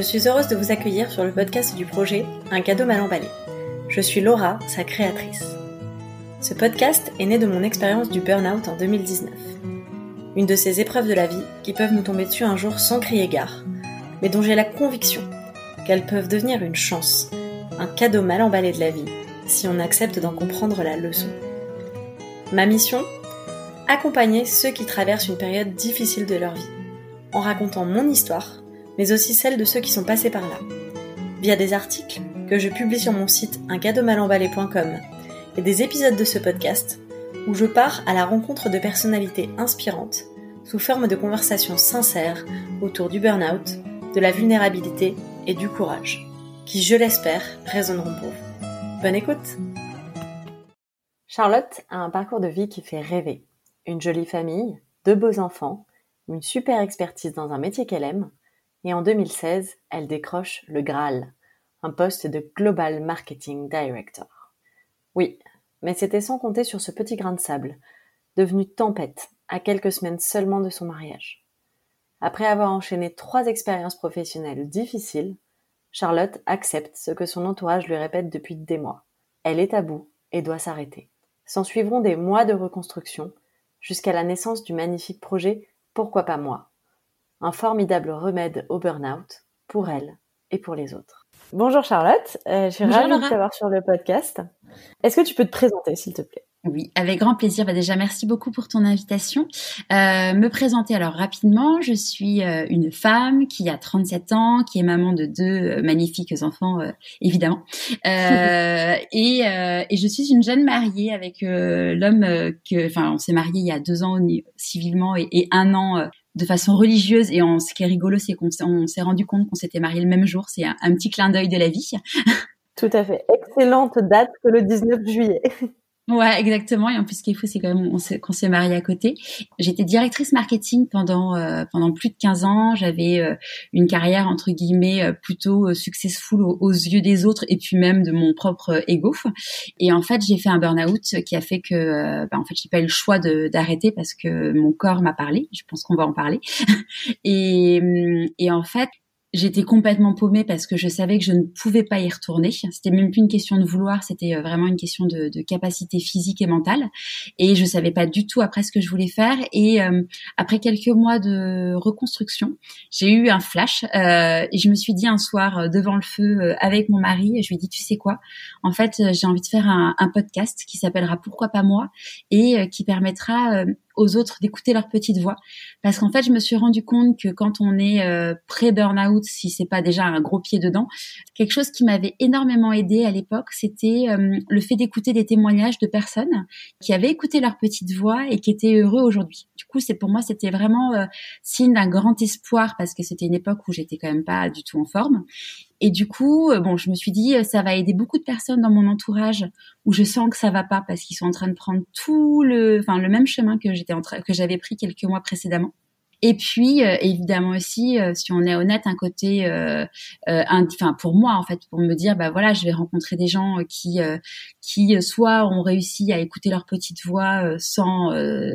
je suis heureuse de vous accueillir sur le podcast du projet Un cadeau mal emballé. Je suis Laura, sa créatrice. Ce podcast est né de mon expérience du burn-out en 2019. Une de ces épreuves de la vie qui peuvent nous tomber dessus un jour sans crier gare, mais dont j'ai la conviction qu'elles peuvent devenir une chance, un cadeau mal emballé de la vie, si on accepte d'en comprendre la leçon. Ma mission Accompagner ceux qui traversent une période difficile de leur vie, en racontant mon histoire, mais aussi celle de ceux qui sont passés par là, via des articles que je publie sur mon site uncadeaumalemballé.com et des épisodes de ce podcast où je pars à la rencontre de personnalités inspirantes sous forme de conversations sincères autour du burn-out, de la vulnérabilité et du courage, qui, je l'espère, résonneront pour vous. Bonne écoute Charlotte a un parcours de vie qui fait rêver. Une jolie famille, deux beaux enfants, une super expertise dans un métier qu'elle aime, et en 2016, elle décroche le Graal, un poste de Global Marketing Director. Oui, mais c'était sans compter sur ce petit grain de sable, devenu tempête à quelques semaines seulement de son mariage. Après avoir enchaîné trois expériences professionnelles difficiles, Charlotte accepte ce que son entourage lui répète depuis des mois. Elle est à bout et doit s'arrêter. S'en suivront des mois de reconstruction jusqu'à la naissance du magnifique projet Pourquoi pas moi? Un formidable remède au burn-out pour elle et pour les autres. Bonjour Charlotte, euh, je suis ravie de t'avoir sur le podcast. Est-ce que tu peux te présenter s'il te plaît? Oui, avec grand plaisir. Bah déjà, merci beaucoup pour ton invitation. Euh, me présenter alors rapidement, je suis euh, une femme qui a 37 ans, qui est maman de deux euh, magnifiques enfants, euh, évidemment. et, et, je suis une jeune mariée avec l'homme que, enfin, on s'est marié il y a deux ans civilement et, et un an de façon religieuse. Et on, ce qui est rigolo, c'est qu'on s'est rendu compte qu'on s'était marié le même jour. C'est un, un petit clin d'œil de la vie. Tout à fait. Excellente date que le 19 juillet. Ouais, exactement. Et en plus, ce qui est fou, c'est quand même qu'on s'est marié à côté. J'étais directrice marketing pendant euh, pendant plus de 15 ans. J'avais euh, une carrière entre guillemets euh, plutôt successful aux, yeux des autres et puis même de mon propre ego. Et en fait, j'ai fait un burn-out qui a fait que, bah, en fait, j'ai pas eu le choix d'arrêter parce que mon corps m'a parlé. Je pense qu'on va en parler. et, et en fait, j'étais complètement paumée parce que je savais que je ne pouvais pas y retourner. C'était même plus une question de vouloir, c'était euh, vraiment une question de, de, capacité physique et mentale. Et je savais pas du tout après ce que je voulais faire. Et euh, après quelques mois de reconstruction, j'ai eu un flash euh, et je me suis dit un soir euh, devant le feu avec mon mari, je lui ai dit tu sais quoi? En fait, j'ai envie de faire un, un podcast qui s'appellera Pourquoi pas moi? Et qui permettra aux autres d'écouter leur petite voix. Parce qu'en fait, je me suis rendu compte que quand on est euh, pré-burnout, si c'est pas déjà un gros pied dedans, quelque chose qui m'avait énormément aidé à l'époque, c'était euh, le fait d'écouter des témoignages de personnes qui avaient écouté leur petite voix et qui étaient heureux aujourd'hui. Du coup, c'est pour moi, c'était vraiment euh, signe d'un grand espoir parce que c'était une époque où j'étais quand même pas du tout en forme. Et du coup, euh, bon, je me suis dit, euh, ça va aider beaucoup de personnes dans mon entourage où je sens que ça va pas parce qu'ils sont en train de prendre tout le, enfin, le même chemin que j'étais en train, que j'avais pris quelques mois précédemment. Et puis euh, évidemment aussi, euh, si on est honnête, un côté, euh, enfin pour moi en fait, pour me dire bah voilà, je vais rencontrer des gens qui qui soit ont réussi à écouter leur petite voix sans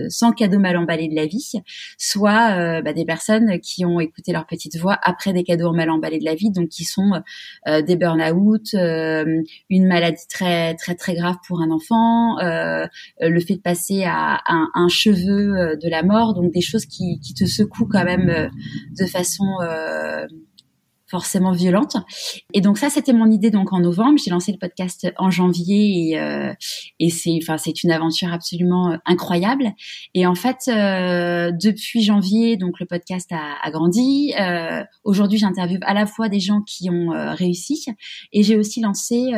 sans cadeau mal emballé de la vie, soit bah, des personnes qui ont écouté leur petite voix après des cadeaux mal emballés de la vie, donc qui sont des burn-out, une maladie très très très grave pour un enfant, le fait de passer à, un, un cheveu de la mort, donc des choses qui, qui te secoue quand même euh, de façon euh, forcément violente. Et donc ça, c'était mon idée donc en novembre. J'ai lancé le podcast en janvier et, euh, et c'est enfin c'est une aventure absolument euh, incroyable. Et en fait, euh, depuis janvier, donc le podcast a, a grandi. Euh, Aujourd'hui, j'interviewe à la fois des gens qui ont euh, réussi et j'ai aussi lancé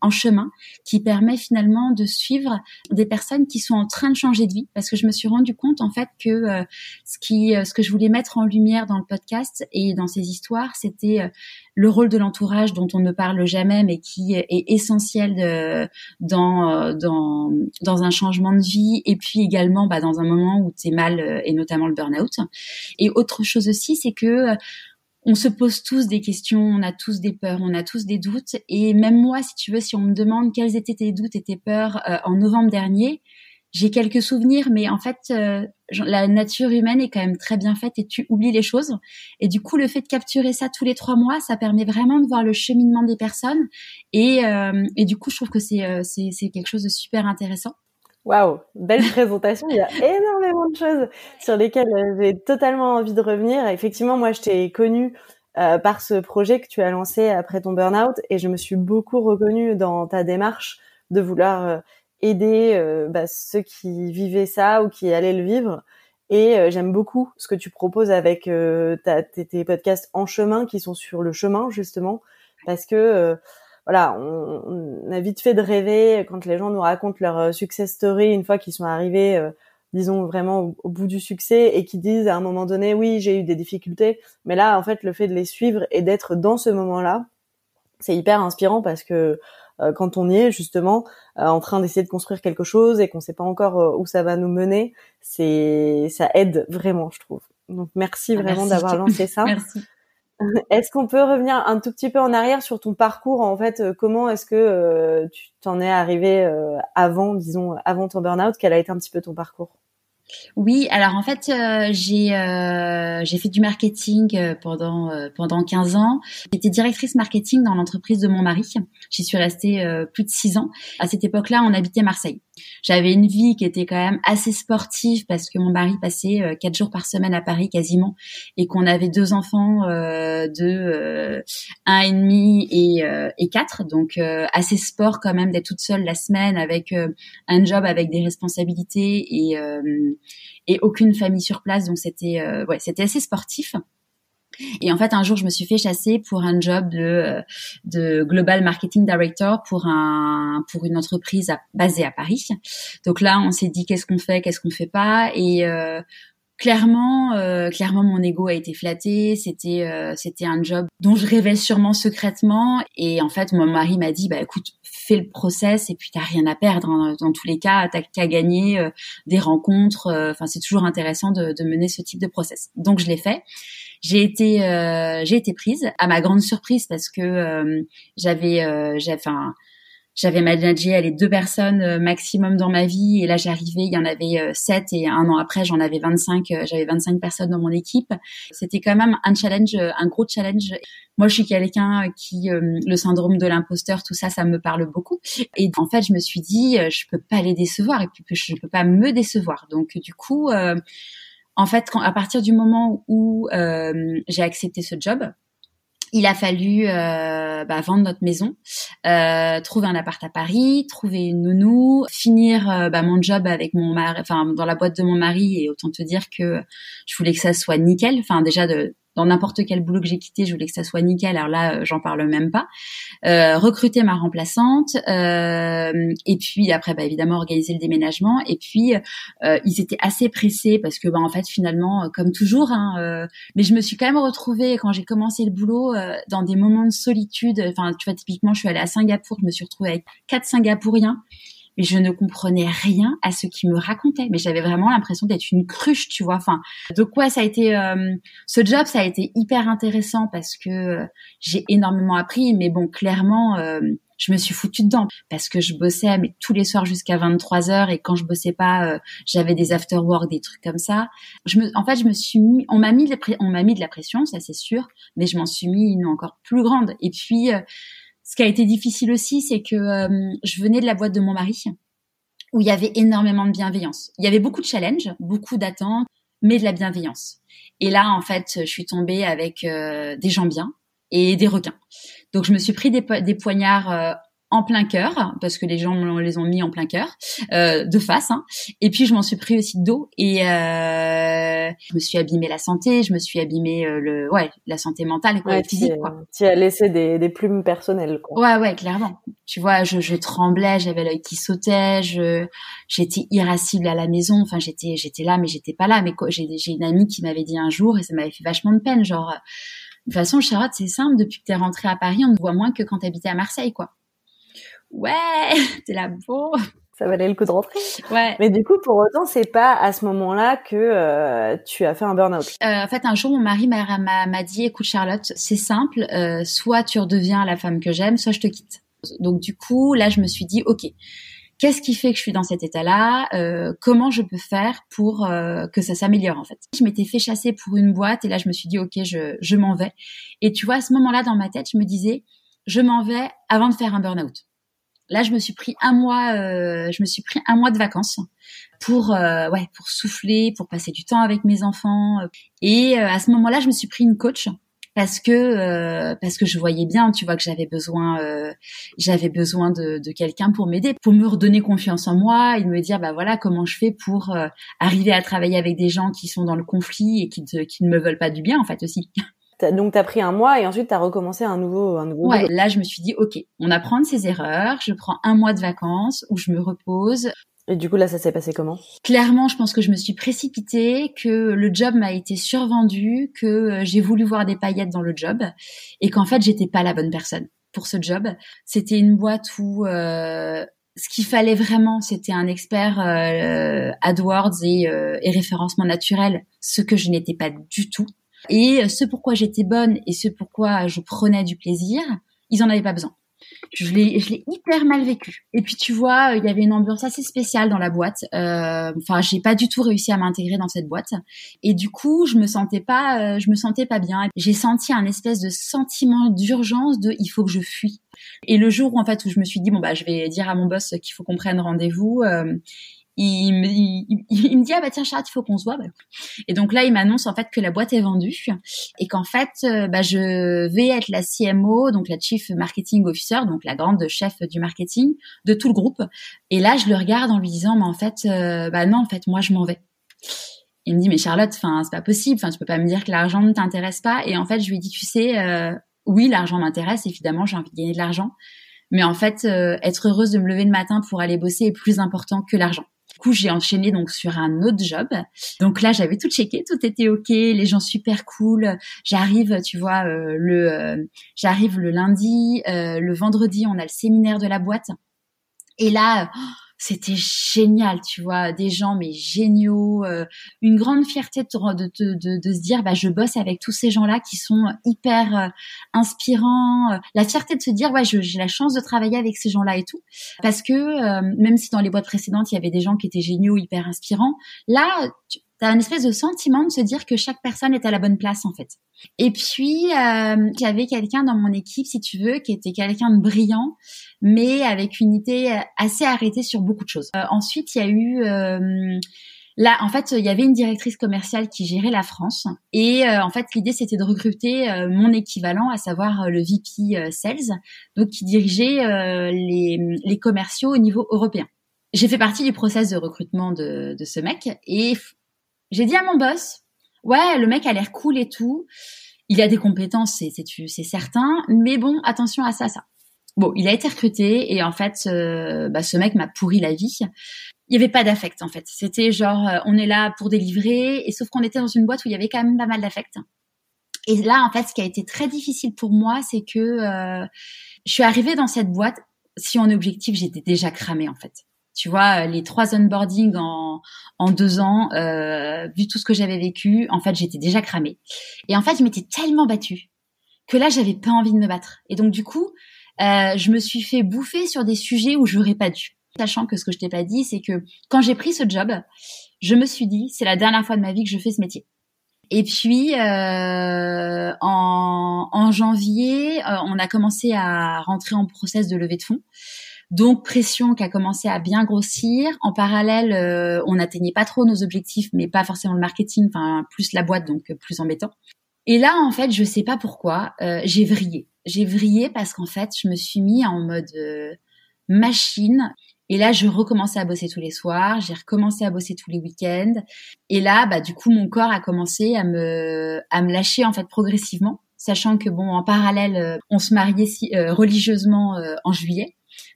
En chemin, qui permet finalement de suivre des personnes qui sont en train de changer de vie. Parce que je me suis rendu compte en fait que ce qui ce que je voulais mettre en lumière dans le podcast et dans ces histoires, c'était euh, le rôle de l'entourage dont on ne parle jamais, mais qui est essentiel de, dans, euh, dans, dans un changement de vie, et puis également bah, dans un moment où tu es mal, euh, et notamment le burn-out. Et autre chose aussi, c'est que on se pose tous des questions, on a tous des peurs, on a tous des doutes. Et même moi, si tu veux, si on me demande quels étaient tes doutes et tes peurs en novembre dernier, j'ai quelques souvenirs, mais en fait, euh, la nature humaine est quand même très bien faite et tu oublies les choses. Et du coup, le fait de capturer ça tous les trois mois, ça permet vraiment de voir le cheminement des personnes. Et, euh, et du coup, je trouve que c'est euh, c'est quelque chose de super intéressant. Waouh, belle présentation. Il y a énormément de choses sur lesquelles j'ai totalement envie de revenir. Effectivement, moi, je t'ai connue par ce projet que tu as lancé après ton burn-out et je me suis beaucoup reconnue dans ta démarche de vouloir aider euh, bah, ceux qui vivaient ça ou qui allaient le vivre. Et euh, j'aime beaucoup ce que tu proposes avec euh, ta, tes, podcasts en chemin qui sont sur le chemin justement parce que voilà, on, a vite fait de rêver quand les gens nous racontent leur success story une fois qu'ils sont arrivés, disons vraiment au, bout du succès et qui disent à un moment donné, oui, j'ai eu des difficultés, mais là, en fait, le fait de les suivre et d'être dans ce moment-là, c'est hyper inspirant parce que euh, quand on y est justement euh, en train d'essayer de construire quelque chose et qu'on ne sait pas encore euh, où ça va nous mener, c'est ça aide vraiment, je trouve. Donc merci ah, vraiment d'avoir lancé ça. merci. Est-ce qu'on peut revenir un tout petit peu en arrière sur ton parcours en fait Comment est-ce que tu t'en es arrivé avant, disons, avant ton burn-out? Quel a été un petit peu ton parcours? Oui, alors en fait, euh, j'ai euh, j'ai fait du marketing euh, pendant pendant 15 ans. J'étais directrice marketing dans l'entreprise de mon mari. J'y suis restée plus de 6 ans. À cette époque-là, on habitait Marseille. J'avais une vie qui était quand même assez sportive parce que mon mari passait quatre jours par semaine à Paris quasiment et qu'on avait deux enfants de un et demi et quatre, donc assez sport quand même d'être toute seule la semaine avec un job avec des responsabilités et aucune famille sur place, donc c'était euh, ouais, c'était assez sportif. Et en fait, un jour, je me suis fait chasser pour un job de, euh, de global marketing director pour un pour une entreprise basée à Paris. Donc là, on s'est dit qu'est-ce qu'on fait, qu'est-ce qu'on fait pas, et euh, clairement, euh, clairement, mon ego a été flatté. C'était c'était un job dont je rêvais sûrement secrètement. Et en fait, mon mari m'a dit, bah écoute, fais le process et puis t'as rien à perdre. Hein. Dans tous les cas, t'as qu'à gagner euh, des rencontres. Euh, enfin, c'est toujours intéressant de, de, mener ce type de process. Donc je l'ai fait. J'ai été, euh, j'ai été prise à ma grande surprise parce que j'avais, j'avais, enfin j'avais managé les deux personnes euh, maximum dans ma vie et là j'arrivais il y en avait euh, sept et un an après j'en avais 25 euh, j'avais 25 personnes dans mon équipe. C'était quand même un challenge un gros challenge. Moi je suis quelqu'un qui le syndrome de l'imposteur tout ça ça me parle beaucoup. Et en fait je me suis dit je peux pas les décevoir et puis je peux pas me décevoir. Donc du coup en fait quand, à partir du moment où j'ai accepté ce job il a fallu euh, bah, vendre notre maison, euh, trouver un appart à Paris, trouver une nounou, finir euh, bah, mon job avec mon mari, enfin dans la boîte de mon mari et autant te dire que je voulais que ça soit nickel. Enfin déjà de dans n'importe quel boulot que j'ai quitté, je voulais que ça soit nickel. Alors là, euh, j'en parle même pas. Euh, recruter ma remplaçante, euh, et puis après, bah, évidemment, organiser le déménagement. Et puis, euh, ils étaient assez pressés parce que, bah, en fait, finalement, comme toujours, hein, mais je me suis quand même retrouvée quand j'ai commencé le boulot dans des moments de solitude. Enfin, tu vois, typiquement, je suis allée à Singapour, je me suis retrouvée avec quatre Singapouriens mais je ne comprenais rien à ce qu'ils me racontaient. Mais j'avais vraiment l'impression d'être une cruche, tu vois. Enfin, de quoi ça a été euh, ce job, ça a été hyper intéressant parce que euh, j'ai énormément appris. Mais bon, clairement, euh, je me suis foutue dedans parce que je bossais mais tous les soirs jusqu'à 23 heures et quand je bossais pas, j'avais des after work, des trucs comme ça. Je me, en fait, je me suis mis, on m'a mis, on m'a mis de la pression, ça c'est sûr, mais je m'en suis mis une encore plus grande. Et puis ce qui a été difficile aussi, c'est que euh, je venais de la boîte de mon mari, où il y avait énormément de bienveillance. Il y avait beaucoup de challenges, beaucoup d'attentes, mais de la bienveillance. Et là, en fait, je suis tombée avec euh, des gens bien et des requins. Donc, je me suis pris des, des poignards euh, en plein cœur parce que les gens les ont mis en plein cœur euh, de face hein. et puis je m'en suis pris aussi dos et euh, je me suis abîmé la santé je me suis abîmé euh, le ouais la santé mentale et quoi, physique quoi. tu as laissé des, des plumes personnelles quoi. Ouais ouais clairement. Tu vois je, je tremblais j'avais l'œil qui sautait je j'étais irascible à la maison. Enfin j'étais j'étais là mais j'étais pas là. Mais j'ai j'ai une amie qui m'avait dit un jour et ça m'avait fait vachement de peine genre de toute façon Charlotte c'est simple depuis que t'es rentrée à Paris on te voit moins que quand t'habitais à Marseille quoi ouais, t'es là, beau. Ça valait le coup de rentrer. Ouais. Mais du coup, pour autant, c'est pas à ce moment-là que euh, tu as fait un burn-out. Euh, en fait, un jour, mon mari m'a dit, écoute Charlotte, c'est simple, euh, soit tu redeviens la femme que j'aime, soit je te quitte. Donc du coup, là, je me suis dit, ok, qu'est-ce qui fait que je suis dans cet état-là? Euh, Comment je peux faire pour euh, que ça s'améliore en fait? Je m'étais fait chasser pour une boîte et là je me suis dit ok, je, je m'en vais. Et tu vois, à ce moment-là dans ma tête, je me disais je m'en vais avant de faire un burn-out. Là, je me suis pris un mois, euh, je me suis pris un mois de vacances pour ouais pour souffler, pour passer du temps avec mes enfants. Et à ce moment-là, je me suis pris une coach parce que euh, parce que je voyais bien, tu vois, que j'avais besoin euh, j'avais besoin de, de quelqu'un pour m'aider, pour me redonner confiance en moi et me dire bah voilà comment je fais pour euh, arriver à travailler avec des gens qui sont dans le conflit et qui qui ne me veulent pas du bien en fait aussi. Donc tu as pris un mois et ensuite tu as recommencé un nouveau un nouveau. Ouais, là je me suis dit ok, on apprend de ses erreurs, je prends un mois de vacances où je me repose, et du coup, là, ça s'est passé comment? Clairement, je pense que je me suis précipitée, que le job m'a été survendu, que euh, j'ai voulu voir des paillettes dans le job, et qu'en fait, j'étais pas la bonne personne pour ce job. C'était une boîte où euh, ce qu'il fallait vraiment, c'était un expert euh, AdWords et, euh, et référencement naturel, ce que je n'étais pas du tout. Et ce pourquoi j'étais bonne et ce pourquoi je prenais du plaisir, ils en avaient pas besoin je l'ai, je l'ai hyper mal vécu. Et puis tu vois, il y avait une ambiance assez spéciale dans la boîte. Euh, enfin, j'ai pas du tout réussi à m'intégrer dans cette boîte. Et du coup, je me sentais pas, euh, je me sentais pas bien. J'ai senti un espèce de sentiment d'urgence de il faut que je fuis. Et le jour où en fait où je me suis dit bon bah je vais dire à mon boss qu'il faut qu'on prenne rendez-vous, euh, il me, il, me dit ah bah tiens Charlotte il faut qu'on se voit. Bah, et donc là il m'annonce en fait que la boîte est vendue et qu'en fait euh, bah, je vais être la CMO donc la Chief Marketing Officer donc la grande chef du marketing de tout le groupe. Et là je le regarde en lui disant mais en fait euh, bah non en fait moi je m'en vais. Il me dit mais Charlotte enfin c'est pas possible. Enfin tu peux pas me dire que l'argent ne t'intéresse pas. Et en fait je lui dis tu sais euh, oui l'argent m'intéresse évidemment j'ai envie de gagner de l'argent. Mais en fait, être heureuse de me lever le matin pour aller bosser est plus important que l'argent. Du coup, j'ai enchaîné donc sur un autre job. Donc là, j'avais tout checké, tout était ok, les gens super cool. J'arrive, tu vois, euh, le, euh, j'arrive le lundi, euh, le vendredi, on a le séminaire de la boîte. Et là, c'était génial, tu vois, des gens mais géniaux, euh, une grande fierté de, de, de, se dire bah je bosse avec tous ces gens-là qui sont hyper euh, inspirants, euh, la fierté de se dire ouais j'ai la chance de travailler avec ces gens-là et tout, parce que même si dans les boîtes précédentes il y avait des gens qui étaient géniaux, hyper inspirants, là tu as un espèce de sentiment de se dire que chaque personne est à la bonne place en fait. Et puis euh, j'avais quelqu'un dans mon équipe, si tu veux, qui était quelqu'un de brillant, mais avec une idée assez arrêtée sur beaucoup de choses. Euh, ensuite, il y a eu euh, Là, en fait, il y avait une directrice commerciale qui gérait la France et euh, en fait, l'idée c'était de recruter mon équivalent, à savoir le VP Sales, donc qui dirigeait les, les, commerciaux au niveau européen. J'ai fait partie du process de recrutement de, de ce mec et j'ai dit à mon boss, ouais, le mec a l'air cool et tout. Il a des compétences, c'est certain, mais bon, attention à ça, ça. Bon, il a été recruté et en fait, euh, bah, ce mec m'a pourri la vie. Il y avait pas d'affect en fait. C'était genre, euh, on est là pour délivrer, et sauf qu'on était dans une boîte où il y avait quand même pas mal d'affect. Et là, en fait, ce qui a été très difficile pour moi, c'est que euh, je suis arrivée dans cette boîte. Si on est objectif, j'étais déjà cramée en fait. Tu vois, les trois onboarding en, en deux ans, euh, vu tout ce que j'avais vécu, en fait, j'étais déjà cramée. Et en fait, je m'étais tellement battue que là, j'avais pas envie de me battre. Et donc, du coup, euh, je me suis fait bouffer sur des sujets où j'aurais pas dû. Sachant que ce que je t'ai pas dit, c'est que quand j'ai pris ce job, je me suis dit, c'est la dernière fois de ma vie que je fais ce métier. Et puis euh, en, en, janvier, euh, on a commencé à rentrer en process de levée de fonds. Donc pression qui a commencé à bien grossir. En parallèle, euh, on n'atteignait pas trop nos objectifs, mais pas forcément le marketing, enfin plus la boîte, donc plus embêtant. Et là, en fait, je sais pas pourquoi, euh, j'ai vrillé. J'ai vrillé parce qu'en fait, je me suis mis en mode euh, machine. Et là, je recommençais à bosser tous les soirs. J'ai recommencé à bosser tous les week-ends. Et là, bah, du coup, mon corps a commencé à me, à me lâcher en fait progressivement, sachant que bon, en parallèle, on se mariait si, religieusement en juillet.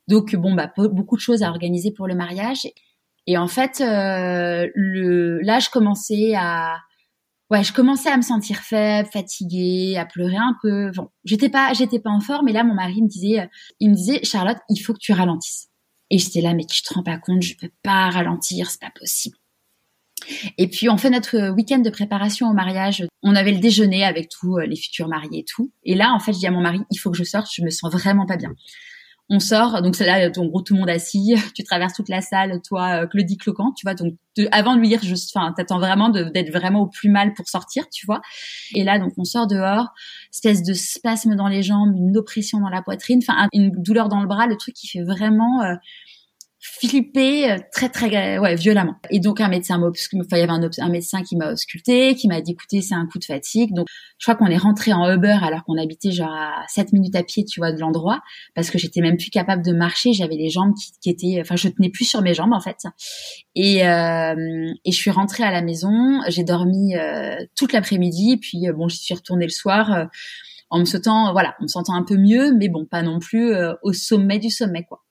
Donc bon bah beaucoup de choses à organiser pour le mariage. Et en fait, euh, là je commençais à ouais, je commençais à me sentir faible, fatiguée, à pleurer un peu. Bon, j'étais pas j'étais pas en forme, mais là mon mari me disait il me disait Charlotte, il faut que tu ralentisses. Et j'étais là mais tu te rends pas compte, je peux pas ralentir, c'est pas possible. Et puis on fait notre week-end de préparation au mariage. On avait le déjeuner avec tous les futurs mariés et tout. Et là en fait, je dis à mon mari, il faut que je sorte, je me sens vraiment pas bien on sort, donc c'est là, en gros, tout le monde assis, tu traverses toute la salle, toi, euh, Claudie Cloquant, tu vois, donc avant de lui dire, enfin, t'attends vraiment d'être vraiment au plus mal pour sortir, tu vois. Et là, donc, on sort dehors, espèce de spasme dans les jambes, une oppression dans la poitrine, enfin, une douleur dans le bras, le truc qui fait vraiment, euh, flippé euh, très très ouais violemment. Et donc un médecin enfin il y avait un, un médecin qui m'a ausculté qui m'a dit écoutez c'est un coup de fatigue. Donc je crois qu'on est rentré en Uber alors qu'on habitait genre à 7 minutes à pied tu vois de l'endroit parce que j'étais même plus capable de marcher. J'avais les jambes qui, qui, étaient enfin je tenais plus sur mes jambes en fait. Et euh, et je suis rentrée à la maison. J'ai dormi euh, toute l'après-midi. Puis euh, bon je suis retournée le soir en me sentant voilà on me sentant un peu mieux mais bon pas non plus au sommet du sommet quoi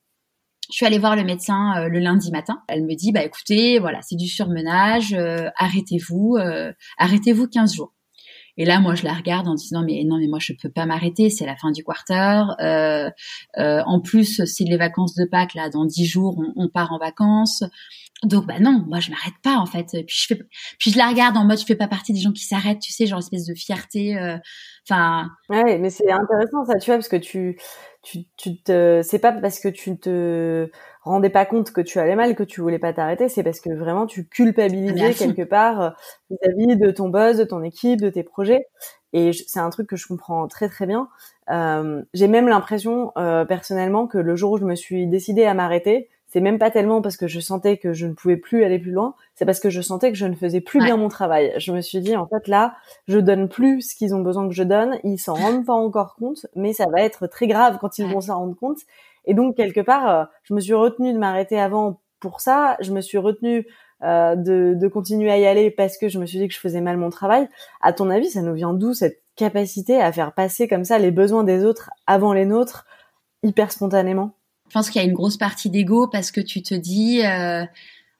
je suis allée voir le médecin euh, le lundi matin. Elle me dit bah écoutez, voilà, c'est du surmenage, euh, arrêtez-vous, euh, arrêtez-vous 15 jours. Et là, moi, je la regarde en disant mais non, mais moi, je peux pas m'arrêter. C'est la fin du quarter. en plus, c'est les vacances de Pâques là. Dans 10 jours, on, on, part en vacances. Donc bah non, moi je m'arrête pas en fait. Puis je fais, puis je la regarde en mode je fais pas partie des gens qui s'arrêtent, tu sais, genre espèce de fierté. Enfin. ouais, mais c'est intéressant ça, tu vois, parce que tu tu, tu te, c'est pas parce que tu te rendais pas compte que tu allais mal que tu voulais pas t'arrêter, c'est parce que vraiment tu culpabilisais quelque part euh, vis-à-vis de ton boss, de ton équipe, de tes projets. Et c'est un truc que je comprends très très bien. Euh, j'ai même l'impression euh, personnellement que le jour où je me suis décidée à m'arrêter, c'est même pas tellement parce que je sentais que je ne pouvais plus aller plus loin, c'est parce que je sentais que je ne faisais plus bien mon travail. Je me suis dit en fait là, je donne plus ce qu'ils ont besoin que je donne, ils s'en rendent pas encore compte, mais ça va être très grave quand ils vont s'en rendre compte. Et donc quelque part, euh, je me suis retenue de m'arrêter avant pour ça, je me suis retenue euh, de, de continuer à y aller parce que je me suis dit que je faisais mal mon travail. À ton avis, ça nous vient d'où cette capacité à faire passer comme ça les besoins des autres avant les nôtres hyper spontanément? Je pense qu'il y a une grosse partie d'ego parce que tu te dis, euh,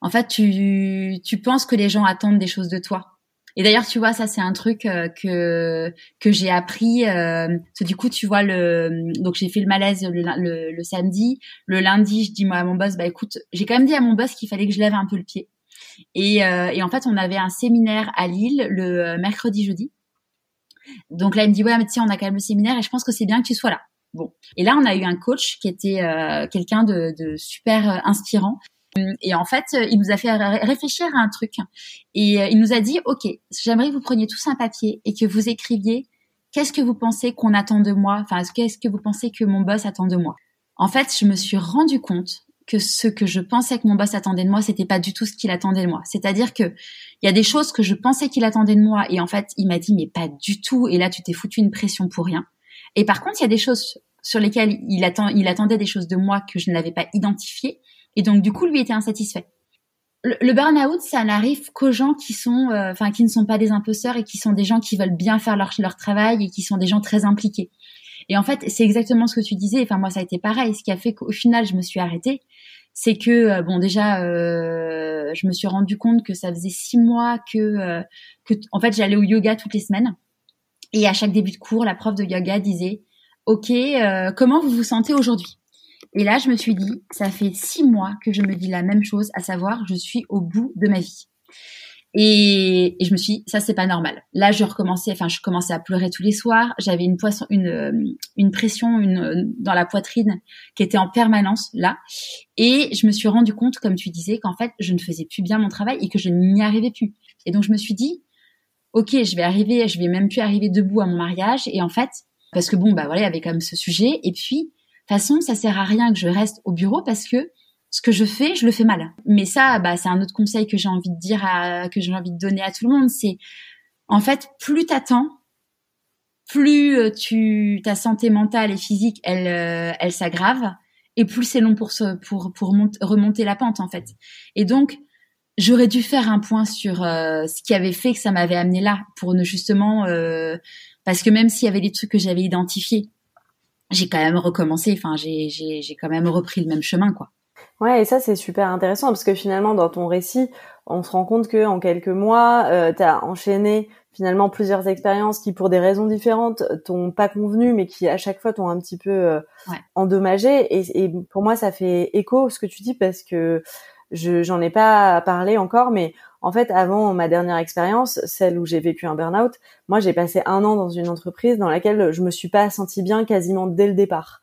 en fait, tu, tu penses que les gens attendent des choses de toi. Et d'ailleurs, tu vois, ça c'est un truc euh, que que j'ai appris. Euh, du coup, tu vois le donc j'ai fait le malaise le, le, samedi. Le lundi, je dis moi à mon boss, bah écoute, j'ai quand même dit à mon boss qu'il fallait que je lève un peu le pied. Et, euh, et en fait, on avait un séminaire à Lille le mercredi jeudi. Donc là, il me dit ouais, mais tiens, on a quand même le séminaire et je pense que c'est bien que tu sois là. Bon. Et là, on a eu un coach qui était euh, quelqu'un de, super euh, inspirant. Et en fait, euh, il nous a fait réfléchir à un truc. Et il nous a dit, OK, j'aimerais que vous preniez tous un papier et que vous écriviez qu'est-ce que vous pensez qu'on attend de moi? Enfin, qu'est-ce que vous pensez que mon boss attend de moi En fait, je me suis rendu compte que ce que je pensais que mon boss attendait de moi, c'était pas du tout ce qu'il attendait de moi. C'est-à-dire que il y a des choses que je pensais qu'il attendait de moi et en fait, il m'a dit mais pas du tout et là tu t'es foutu une pression pour rien. Et par contre, il y a des choses sur lesquelles il, attend, il attendait des choses de moi que je n'avais pas identifiées. Et donc, du coup, lui était insatisfait. Le, le burn-out, ça n'arrive qu'aux gens qui sont, euh, enfin, qui ne sont pas des imposteurs et qui sont des gens qui veulent bien faire leur, leur travail et qui sont des gens très impliqués. Et en fait, c'est exactement ce que tu disais. Enfin, moi, ça a été pareil. Ce qui a fait qu'au final, je me suis arrêtée, c'est que euh, bon, déjà, euh, je me suis rendu compte que ça faisait six mois que, euh, que, en fait, j'allais au yoga toutes les semaines. Et à chaque début de cours, la prof de yoga disait OK, euh, comment vous vous sentez aujourd'hui? Et là, je me suis dit, ça fait six mois que je me dis la même chose, à savoir, je suis au bout de ma vie. Et, je me suis dit, ça c'est pas normal. Là, je recommençais, enfin, je commençais à pleurer tous les soirs. J'avais une poisson, une, euh, une pression, une dans la poitrine qui était en permanence là. Et je me suis rendu compte, comme tu disais, qu'en fait, je ne faisais plus bien mon travail et que je n'y arrivais plus. Et donc, je me suis dit, ok, je vais arriver, je vais même plus arriver debout à mon mariage. Et en fait, parce que bon, bah voilà, il y avait quand même ce sujet. Et puis, de toute façon, ça sert à rien que je reste au bureau parce que ce que je fais, je le fais mal. Mais ça, bah, c'est un autre conseil que j'ai envie de dire à, que j'ai envie de donner à tout le monde. C'est, en fait, plus t'attends, plus euh, tu, ta santé mentale et physique, elle, euh, elle s'aggrave, et plus c'est long pour se, pour, pour remonter la pente, en fait. Et donc, j'aurais dû faire un point sur euh, ce qui avait fait que ça m'avait amené là, pour ne justement parce que même s'il y avait des trucs que j'avais identifiés, j'ai quand même recommencé. Enfin, j'ai, j'ai, quand même repris le même chemin, quoi. Ouais, et ça c'est super intéressant parce que finalement dans ton récit, on se rend compte que en quelques mois, euh, tu as enchaîné finalement plusieurs expériences qui pour des raisons différentes t'ont pas convenu mais qui à chaque fois t'ont un petit peu euh, endommagé et, et, pour moi ça fait écho ce que tu dis parce que je j'en ai pas parlé encore mais en fait, avant ma dernière expérience, celle où j'ai vécu un burn-out, moi j'ai passé un an dans une entreprise dans laquelle je me suis pas sentie bien quasiment dès le départ.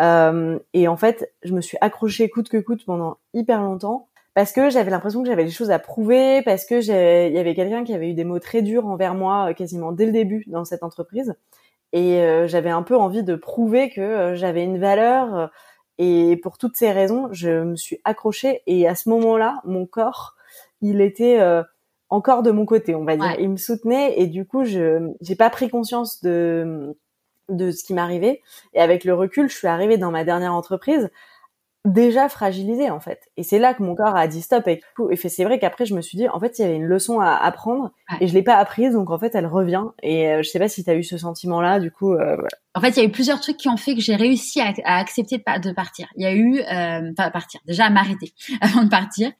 et en fait, je me suis accrochée coûte que coûte pendant hyper longtemps parce que j'avais l'impression que j'avais des choses à prouver, parce que il y avait quelqu'un qui avait eu des mots très durs envers moi quasiment dès le début dans cette entreprise, et j'avais un peu envie de prouver que j'avais une valeur. Et pour toutes ces raisons, je me suis accrochée. Et à ce moment-là, mon corps, il était encore de mon côté, on va dire. Il me soutenait et du coup, je j'ai pas pris conscience de de ce qui m'arrivait. Et avec le recul, je suis arrivée dans ma dernière entreprise déjà fragilisée en fait. Et c'est là que mon corps a dit stop. Et, et c'est vrai qu'après, je me suis dit, en fait, il y avait une leçon à apprendre et je l'ai pas apprise, donc en fait, elle revient. Et euh, je sais pas si tu as eu ce sentiment-là, du coup. Euh, En fait, il y a eu plusieurs trucs qui ont fait que j'ai réussi à, à accepter de, de, partir. Il y a eu, euh, enfin, partir, déjà à m'arrêter avant de partir.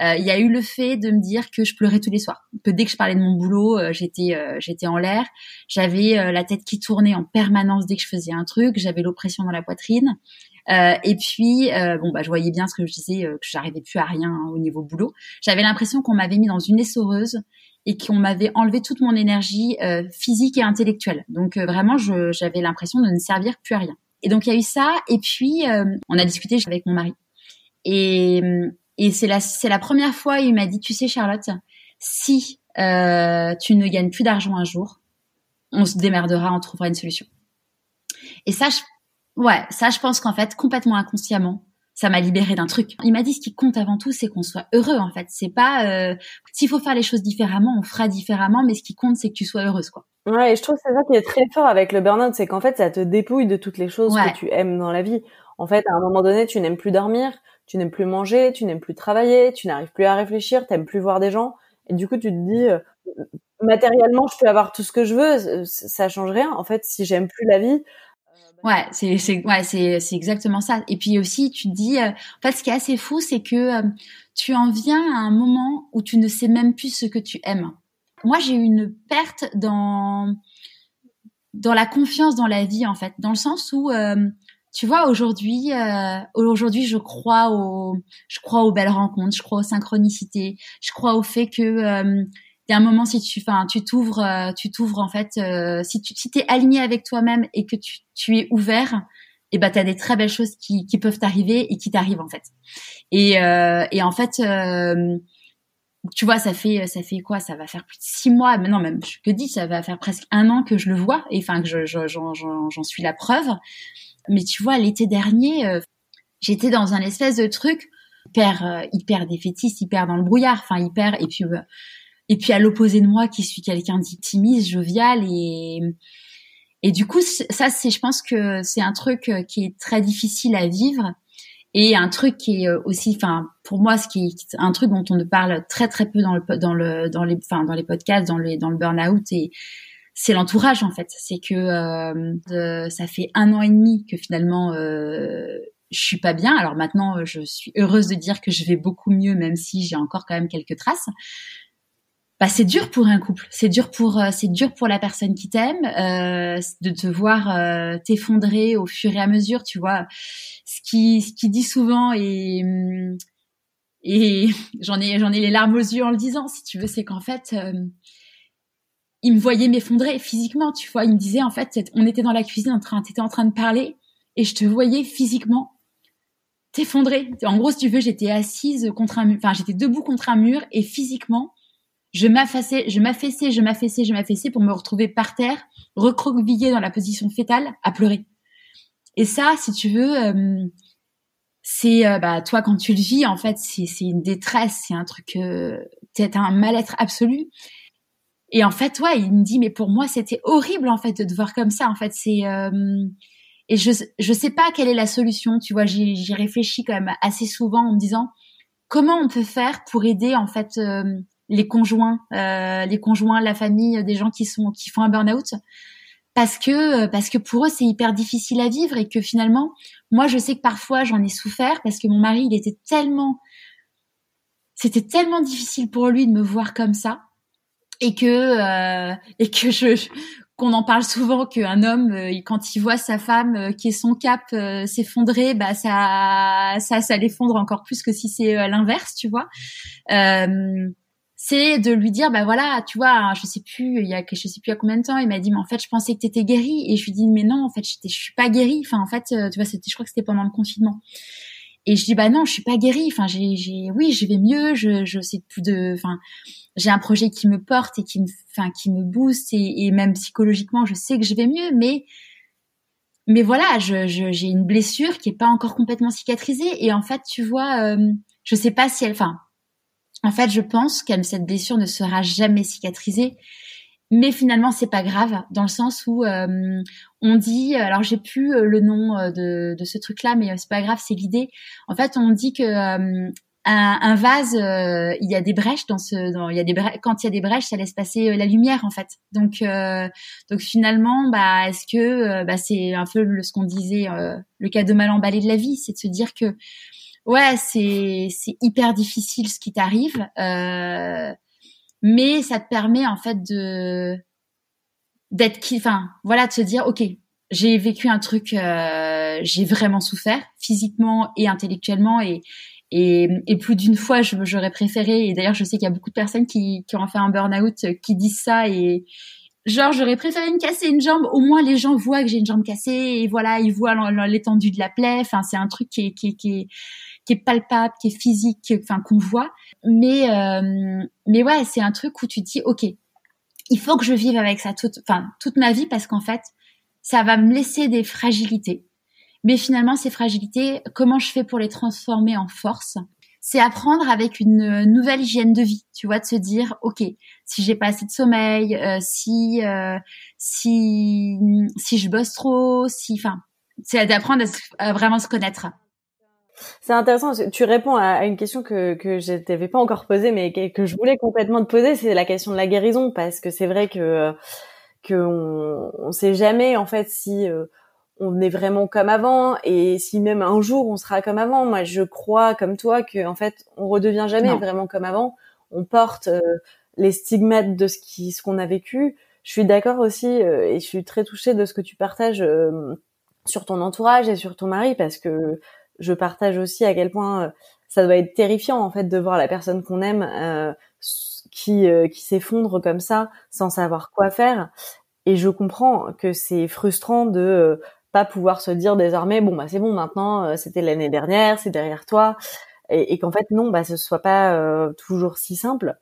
Euh, il y a eu le fait de me dire que je pleurais tous les soirs, que dès que je parlais de mon boulot, euh, j'étais euh, j'étais en l'air, j'avais la tête qui tournait en permanence dès que je faisais un truc, j'avais l'oppression dans la poitrine. Et puis bon bah je voyais bien ce que je disais que j'arrivais plus à rien hein, au niveau boulot. J'avais l'impression qu'on m'avait mis dans une essoreuse et qu'on m'avait enlevé toute mon énergie physique et intellectuelle. Donc vraiment, j'avais l'impression de ne servir plus à rien. Et donc il y a eu ça. Et puis on a discuté avec mon mari. Et et c'est la, la première fois, il m'a dit, tu sais Charlotte, si euh, tu ne gagnes plus d'argent un jour, on se démerdera, on trouvera une solution. Et ça, je, ouais, ça, je pense qu'en fait, complètement inconsciemment, ça m'a libéré d'un truc. Il m'a dit ce qui compte avant tout, c'est qu'on soit heureux. En fait, c'est pas euh, s'il faut faire les choses différemment, on fera différemment, mais ce qui compte, c'est que tu sois heureuse, quoi. Ouais, et je trouve que c'est ça qui est très fort avec le burn-out, c'est qu'en fait, ça te dépouille de toutes les choses que tu aimes dans la vie. En fait, à un moment donné, tu n'aimes plus dormir, tu n'aimes plus manger, tu n'aimes plus travailler, tu n'arrives plus à réfléchir, t'aimes plus voir des gens. Et du coup, tu te dis, euh, matériellement, je peux avoir tout ce que je veux, ça change rien. En fait, si j'aime plus la vie. Euh, ouais, c'est c'est ouais, c'est c'est exactement ça. Et puis aussi, tu te dis, euh, en fait, ce qui est assez fou, c'est que tu en viens à un moment où tu ne sais même plus ce que tu aimes. Moi, j'ai eu une perte dans dans la confiance dans la vie, en fait, dans le sens où tu vois aujourd'hui euh, aujourd'hui je crois au je crois aux belles rencontres je crois aux synchronicités je crois au fait que euh, a un moment si tu enfin tu t'ouvres euh, tu t'ouvres en fait euh, si tu si t'es aligné avec toi-même et que tu, tu es ouvert et eh ben t'as des très belles choses qui, qui peuvent t'arriver et qui t'arrivent en fait et euh, et en fait tu vois, ça fait ça fait quoi? Ça va faire plus de six mois, mais non même que dis, ça va faire presque un an que je le vois et enfin que je, j'en suis la preuve. Mais tu vois, l'été dernier, euh, j'étais dans un espèce de truc hyper euh, hyper défaitiste, hyper dans le brouillard, enfin hyper et puis euh, et puis à l'opposé de moi qui suis quelqu'un d'optimiste, jovial et et du coup ça c'est je pense que c'est un truc qui est très difficile à vivre et un truc qui est aussi enfin pour moi ce qui est un truc dont on ne parle très très peu dans le dans le dans les enfin dans les podcasts dans les dans le burn out et c'est l'entourage en fait. C'est que euh, ça fait un an et demi que finalement euh, je suis pas bien. Alors maintenant, je suis heureuse de dire que je vais beaucoup mieux, même si j'ai encore quand même quelques traces. Bah, c'est dur pour un couple. C'est dur pour euh, c'est dur pour la personne qui t'aime euh, de te voir euh, t'effondrer au fur et à mesure. Tu vois, ce qui ce qui dit souvent et et j'en ai j'en ai les larmes aux yeux en le disant. Si tu veux, c'est qu'en fait il me voyait m'effondrer physiquement, tu vois. Il me disait, en fait, on était dans la cuisine, en train, t'étais en train de parler, et je te voyais physiquement t'effondrer. En gros, si tu veux, j'étais assise contre un enfin, j'étais debout contre un mur, et physiquement, je m'affaissais, je m'affaissais, je m'affaissais, je m'affaissais pour me retrouver par terre, recroquevillée dans la position fétale, à pleurer. Et ça, si tu veux, euh, c'est, euh, bah, toi, quand tu le vis, en fait, c'est une détresse, c'est un truc, euh, c'est un mal-être absolu. Et en fait, ouais, il me dit, mais pour moi, c'était horrible en fait de te voir comme ça. En fait, c'est euh... et je je sais pas quelle est la solution. Tu vois, j'y réfléchis quand même assez souvent en me disant comment on peut faire pour aider en fait euh, les conjoints, euh, les conjoints, la famille, des gens qui sont qui font un burn-out. Parce que parce que pour eux c'est hyper difficile à vivre et que finalement moi je sais que parfois j'en ai souffert parce que mon mari il était tellement c'était tellement difficile pour lui de me voir comme ça et que euh, et que je qu'on en parle souvent qu'un homme euh, quand il voit sa femme euh, qui est son cap s'effondrer bah ça ça ça l'effondre encore plus que si c'est l'inverse tu vois c'est de lui dire bah voilà tu vois je sais plus il y a je sais plus à combien de temps il m'a dit mais en fait je pensais que t'étais guérie. Et je lui dis mais non en fait je suis pas guérie. Enfin en fait euh, tu vois c'était je crois que c'était pendant le confinement. Et je dis bah non je suis pas guérie. Enfin j'ai j'ai oui je vais mieux. Je je sais plus de enfin j'ai un projet qui me porte et qui me enfin qui me booste. Et, et même psychologiquement je sais que je vais mieux. Mais mais voilà, je, j'ai une blessure qui est pas encore complètement cicatrisée. Et en fait, tu vois, euh, je sais pas si elle, enfin, en fait, je pense que cette blessure ne sera jamais cicatrisée. Mais finalement, c'est pas grave dans le sens où euh, on dit, alors j'ai plus euh, le nom euh, de, de ce truc-là, mais c'est pas grave, c'est l'idée. En fait, on dit que un, un, vase, il y a des brèches dans ce, dans, il y a des quand il y a des brèches, ça laisse passer la lumière en fait. Donc, donc finalement, bah, est-ce que, bah, c'est un peu ce qu'on disait, le cadeau mal emballé de la vie, c'est de se dire que ouais, c'est c'est hyper difficile ce qui t'arrive, euh, mais ça te permet en fait de d'être qui, enfin voilà, de se dire ok, j'ai vécu un truc, euh, j'ai vraiment souffert physiquement et intellectuellement et et, et plus d'une fois, j'aurais préféré. Et d'ailleurs, je sais qu'il y a beaucoup de personnes qui, qui ont fait un burn-out qui disent ça et genre j'aurais préféré me casser une jambe. Au moins, les gens voient que j'ai une jambe cassée et voilà, ils voient l'étendue de la plaie. Enfin, c'est un truc qui qui, qui est qui est palpable, qui est physique, enfin qu'on voit. Mais euh, mais ouais, c'est un truc où tu dis ok, il faut que je vive avec ça toute, enfin toute ma vie parce qu'en fait, ça va me laisser des fragilités. Mais finalement, ces fragilités, comment je fais pour les transformer en force? C'est apprendre avec une nouvelle hygiène de vie, tu vois, de se dire, ok, si j'ai pas assez de sommeil, euh, si euh, si si je bosse trop, si, enfin, c'est d'apprendre à, vraiment se connaître. C'est intéressant. Tu réponds à une question que que je t'avais pas encore posée, mais que, je voulais complètement te poser. C'est la question de la guérison, parce que c'est vrai que que on, on sait jamais en fait si euh, on est vraiment comme avant et si même un jour on sera comme avant. Moi, je crois comme toi que en fait on redevient jamais vraiment comme avant. On porte euh, les stigmates de ce qui ce qu'on a vécu. Je suis d'accord aussi euh, et je suis très touchée de ce que tu partages sur ton entourage et sur ton mari parce que je partage aussi à quel point euh, ça doit être terrifiant en fait de voir la personne qu'on aime euh, qui euh, qui s'effondre comme ça sans savoir quoi faire. Et je comprends que c'est frustrant de pas pouvoir se dire désormais bon bah c'est bon maintenant c'était l'année dernière c'est derrière toi. Et, et qu'en fait non bah ce soit pas toujours si simple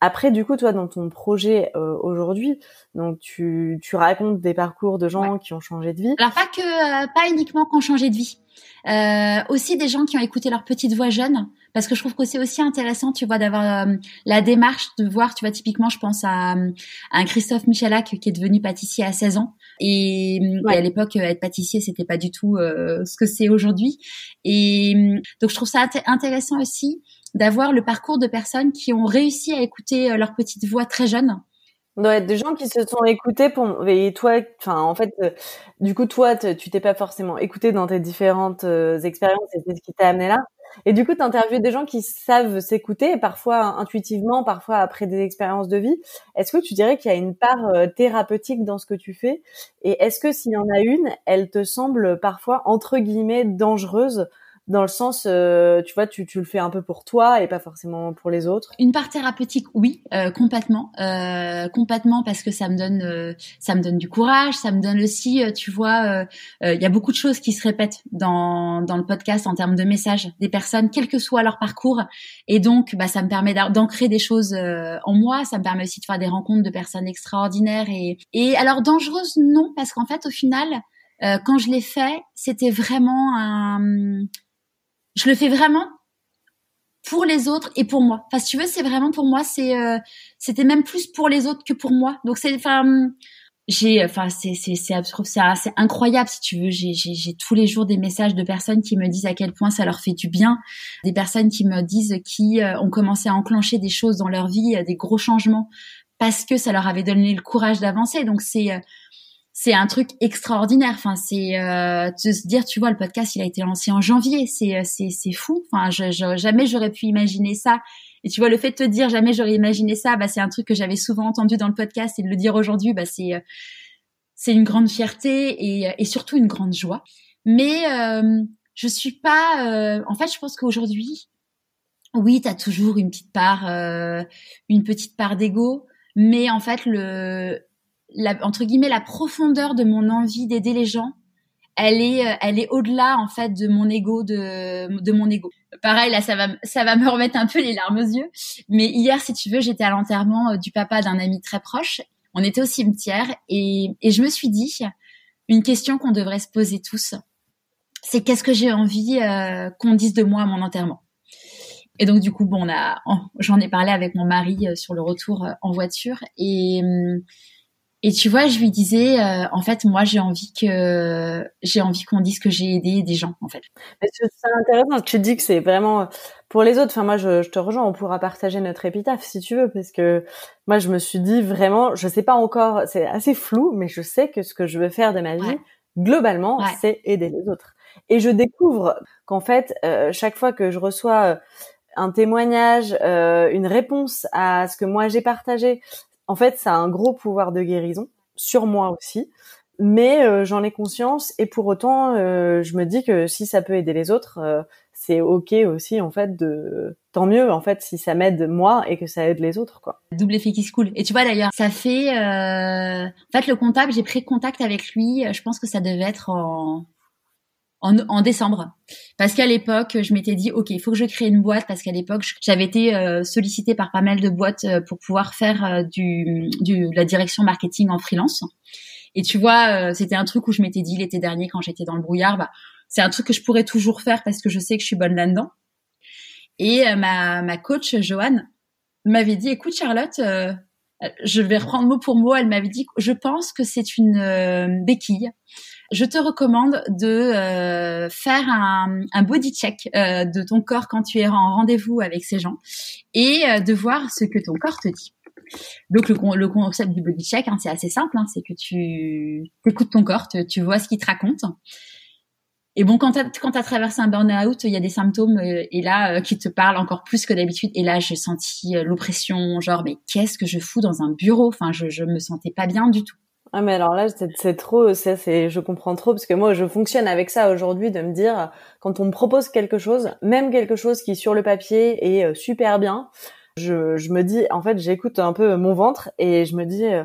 après, du coup, toi, dans ton projet euh, aujourd'hui, donc tu, tu racontes des parcours de gens qui ont changé de vie. Alors pas que, euh, pas uniquement qui ont changé de vie, euh, aussi des gens qui ont écouté leur petite voix jeune, parce que je trouve que c'est aussi intéressant, tu vois, d'avoir la démarche de voir, tu vois, typiquement, je pense à, un Christophe Michalak qui est devenu pâtissier à 16 ans. Et, à l'époque, être pâtissier, c'était pas du tout ce que c'est aujourd'hui. Et donc, je trouve ça intéressant aussi d'avoir le parcours de personnes qui ont réussi à écouter euh, leur petite voix très jeune. Ouais, des gens qui se sont écoutés pour et toi enfin en fait euh, du coup toi tu t'es pas forcément écouté dans tes différentes euh, expériences et c'est ce qui t'a amené là. Et du coup tu des gens qui savent s'écouter parfois intuitivement parfois après des expériences de vie. Est-ce que tu dirais qu'il y a une part thérapeutique dans ce que tu fais? Et est-ce que s'il y en a une elle te semble parfois entre guillemets dangereuse? Dans le sens, euh, tu vois, tu, tu le fais un peu pour toi et pas forcément pour les autres. Une part thérapeutique, oui, euh, complètement, euh, complètement parce que ça me donne, euh, ça me donne du courage, ça me donne aussi, euh, tu vois, il y a beaucoup de choses qui se répètent dans dans le podcast en termes de messages des personnes, quel que soit leur parcours, et donc, bah, ça me permet d'ancrer des choses en moi, ça me permet aussi de faire des rencontres de personnes extraordinaires et et alors dangereuses non parce qu'en fait au final quand je l'ai fait, c'était vraiment un, je le fais vraiment pour les autres et pour moi. Enfin, si tu veux, c'est vraiment pour moi. C'est, euh, c'était même plus pour les autres que pour moi. Donc c'est, enfin, j'ai, enfin, c'est, c'est, c'est, c'est incroyable si tu veux. J'ai, j'ai, j'ai tous les jours des messages de personnes qui me disent à quel point ça leur fait du bien. Des personnes qui me disent qui euh, ont commencé à enclencher des choses dans leur vie, euh, des gros changements parce que ça leur avait donné le courage d'avancer. Donc c'est c'est un truc extraordinaire. Enfin, c'est euh, de se dire, tu vois, le podcast, il a été lancé en janvier. C'est euh, c'est c'est fou. Enfin, je, jamais j'aurais pu imaginer ça. Et tu vois, le fait de te dire jamais j'aurais imaginé ça, bah c'est un truc que j'avais souvent entendu dans le podcast et de le dire aujourd'hui, bah c'est euh, c'est une grande fierté et, et surtout une grande joie. Mais euh, je suis pas. en fait, je pense qu'aujourd'hui, oui, tu as toujours une petite part, euh, une petite part d'ego, mais en fait, le, la, entre guillemets, la profondeur de mon envie d'aider les gens, elle est, euh, elle est au-delà en fait de mon ego, de, de mon ego. Pareil, là, ça va, ça va me remettre un peu les larmes aux yeux. Mais hier, si tu veux, j'étais à l'enterrement euh, du papa d'un ami très proche. On était au cimetière et, et je me suis dit une question qu'on devrait se poser tous. C'est qu'est-ce que j'ai envie qu'on dise de moi à mon enterrement? Et donc du coup, bon, on a, j'en ai parlé avec mon mari euh, sur le retour euh, en voiture et hum, et tu vois, je lui disais, euh, en fait, moi, j'ai envie que j'ai envie qu'on dise que j'ai aidé des gens, en fait. C'est intéressant. Tu dis que c'est vraiment pour les autres. Enfin, moi, je, je, te rejoins. On pourra partager notre épitaphe si tu veux, parce que moi, je me suis dit vraiment, je sais pas encore, c'est assez flou, mais je sais que ce que je veux faire de ma vie, globalement, c'est aider les autres. Et je découvre qu'en fait, chaque fois que je reçois un témoignage, euh, une réponse à ce que moi j'ai partagé, en fait, ça a un gros pouvoir de guérison sur moi aussi. Mais euh, j'en ai conscience et pour autant, euh, je me dis que si ça peut aider les autres, c'est ok aussi en fait de tant mieux en fait si ça m'aide moi et que ça aide les autres quoi. Double effet qui se coule. Et tu vois d'ailleurs, ça fait en fait le comptable, j'ai pris contact avec lui. Je pense que ça devait être en en, décembre. Parce qu'à l'époque, je m'étais dit, OK, il faut que je crée une boîte parce qu'à l'époque, j'avais été euh, sollicitée par pas mal de boîtes euh, pour pouvoir faire euh, du, la direction marketing en freelance. Et tu vois, c'était un truc où je m'étais dit l'été dernier quand j'étais dans le brouillard, bah, c'est un truc que je pourrais toujours faire parce que je sais que je suis bonne là-dedans. Et ma, ma coach, Joanne, m'avait dit, écoute Charlotte, je vais reprendre mot pour mot, elle m'avait dit, je pense que c'est une béquille je te recommande de euh, faire un, body check euh, de ton corps quand tu es en rendez-vous avec ces gens et euh, de voir ce que ton corps te dit. Donc le, le concept du body check, hein, c'est assez simple, hein, c'est que tu écoutes ton corps, tu vois ce qu'il te raconte. Et bon, quand tu as, traversé un burn-out, il y a des symptômes et là qui te parlent encore plus que d'habitude. Et là, j'ai senti l'oppression, genre mais qu'est-ce que je fous dans un bureau? Enfin, je, je me sentais pas bien du tout. Ah mais alors là c'est trop ça c'est je comprends trop parce que moi je fonctionne avec ça aujourd'hui de me dire quand on me propose quelque chose même quelque chose qui sur le papier est euh, super bien je, je me dis en fait j'écoute un peu mon ventre et je me dis euh,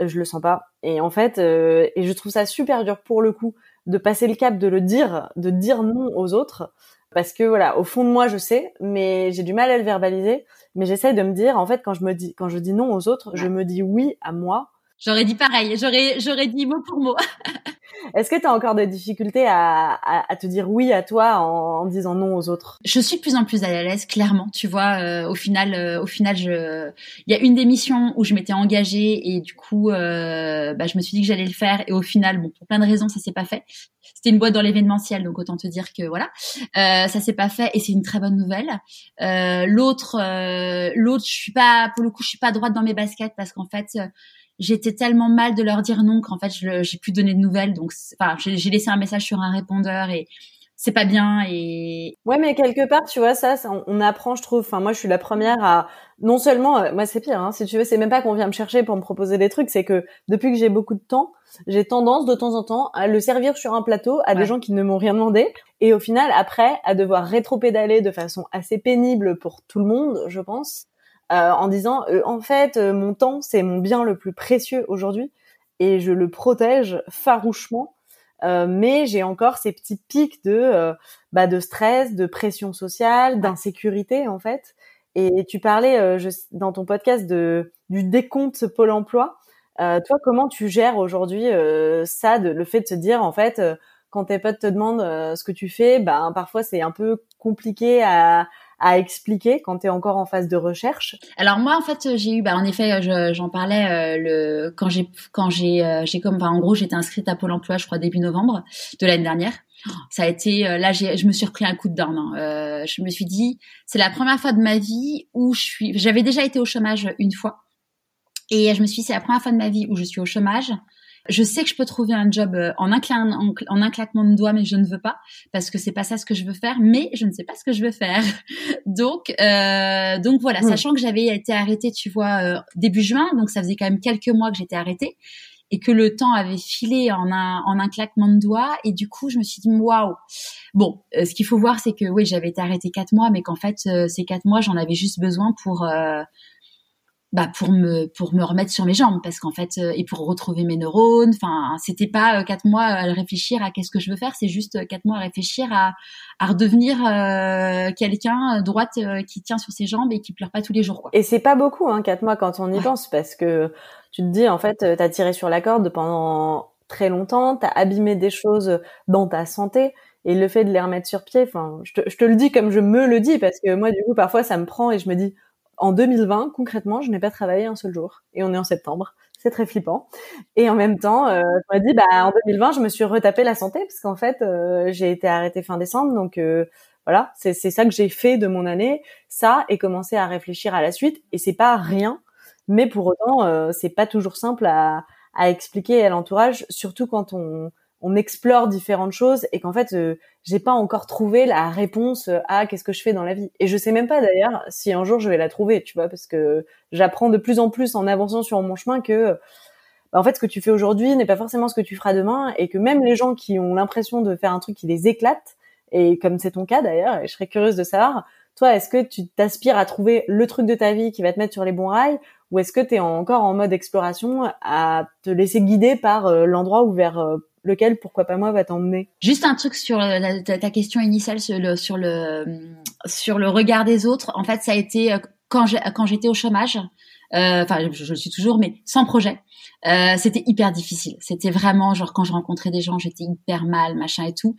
je le sens pas. Et en fait euh, et je trouve ça super dur pour le coup de passer le cap de le dire de dire non aux autres parce que voilà au fond de moi je sais mais j'ai du mal à le verbaliser mais j'essaye de me dire en fait quand je me dis quand je dis non aux autres je me dis oui à moi J'aurais dit pareil, j'aurais j'aurais dit mot pour mot. Est-ce que tu as encore des difficultés à, à, à, te dire oui à toi en, en, disant non aux autres? Je suis de plus en plus à l'aise, clairement. Tu vois, euh, au final, euh, au final, je, il y a une des missions où je m'étais engagée et du coup, euh, bah, je me suis dit que j'allais le faire et au final, bon, pour plein de raisons, ça s'est pas fait. C'était une boîte dans l'événementiel, donc autant te dire que voilà, euh, ça s'est pas fait et c'est une très bonne nouvelle. l'autre, l'autre, je suis pas, pour le coup, je suis pas droite dans mes baskets parce qu'en fait j'étais tellement mal de leur dire non qu'en fait j'ai plus donné de nouvelles. Donc enfin j'ai laissé un message sur un répondeur et c'est pas bien et ouais mais quelque part tu vois ça, on, apprend je trouve. Enfin moi je suis la première à non seulement euh, moi c'est pire hein, si tu veux c'est même pas qu'on vient me chercher pour me proposer des trucs c'est que depuis que j'ai beaucoup de temps j'ai tendance de temps en temps à le servir sur un plateau à des gens qui ne m'ont rien demandé. Et au final après à devoir rétro-pédaler de façon assez pénible pour tout le monde je pense euh, en disant euh, en fait euh, mon temps c'est mon bien le plus précieux aujourd'hui et je le protège farouchement mais j'ai encore ces petits pics de bah, de stress, de pression sociale, d'insécurité en fait. Et tu parlais je, dans ton podcast de du décompte Pôle Emploi. toi, comment tu gères aujourd'hui ça, de, le fait de se dire en fait quand tes potes te demandent ce que tu fais, ben parfois c'est un peu compliqué à à expliquer quand tu es encore en phase de recherche Alors moi en fait j'ai eu bah en effet j'en parlais euh, le quand j'ai quand j'ai euh, j'ai comme enfin, en gros j'étais inscrite à Pôle emploi je crois début novembre de l'année dernière. Ça a été euh, là j'ai je me suis repris un coup de down. Hein. je me suis dit c'est la première fois de ma vie où je suis j'avais déjà été au chômage une fois et je me suis dit c'est la première fois de ma vie où je suis au chômage je sais que je peux trouver un job euh, en un, en, un claquement de doigts, mais je ne veux pas parce que c'est pas ça ce que je veux faire. Mais je ne sais pas ce que je veux faire. donc, euh, donc voilà, hmm. sachant que j'avais été arrêtée, tu vois, euh, début juin, donc ça faisait quand même quelques mois que j'étais arrêtée et que le temps avait filé en un, en un claquement de doigts. Et du coup, je me suis dit, waouh, bon, ce qu'il faut voir, c'est que oui, j'avais été arrêtée quatre mois, mais qu'en fait, ces quatre mois, j'en avais juste besoin pour bah pour me pour me remettre sur mes jambes parce qu'en fait et pour retrouver mes neurones enfin c'était pas quatre mois à réfléchir à qu'est-ce que je veux faire c'est juste quatre mois à réfléchir à à redevenir quelqu'un droite qui tient sur ses jambes et qui pleure pas tous les jours quoi. et c'est pas beaucoup hein quatre mois quand on y pense parce que tu te dis en fait t'as tiré sur la corde pendant très longtemps t'as abîmé des choses dans ta santé et le fait de les remettre sur pied enfin je te, je te le dis comme je me le dis parce que moi du coup parfois ça me prend et je me dis en 2020, concrètement, je n'ai pas travaillé un seul jour. Et on est en septembre. C'est très flippant. Et en même temps, euh, je me dis, bah, en 2020, je me suis retapé la santé parce qu'en fait, euh, j'ai été arrêtée fin décembre. Donc, euh, voilà, c'est ça que j'ai fait de mon année. Ça, et commencer à réfléchir à la suite. Et c'est pas rien. Mais pour autant, euh, c'est pas toujours simple à, à expliquer à l'entourage, surtout quand on, on explore différentes choses et qu'en fait euh, j'ai pas encore trouvé la réponse à qu'est-ce que je fais dans la vie. Et je sais même pas d'ailleurs si un jour je vais la trouver tu vois parce que j'apprends de plus en plus en avançant sur mon chemin que bah, en fait ce que tu fais aujourd'hui n'est pas forcément ce que tu feras demain et que même les gens qui ont l'impression de faire un truc qui les éclate et comme c'est ton cas d'ailleurs et je serais curieuse de savoir toi est-ce que tu t'aspires à trouver le truc de ta vie qui va te mettre sur les bons rails ou est-ce que tu es encore en mode exploration à te laisser guider par euh, l'endroit où vers euh, lequel, pourquoi pas moi, va t'emmener Juste un truc sur ta, question initiale sur le, sur le sur le regard des autres. En fait, ça a été euh, quand quand j'étais au chômage. Euh, enfin, je, je, suis toujours, mais sans projet. Euh, c'était hyper difficile. C'était vraiment genre quand je rencontrais des gens, j'étais hyper mal, machin et tout.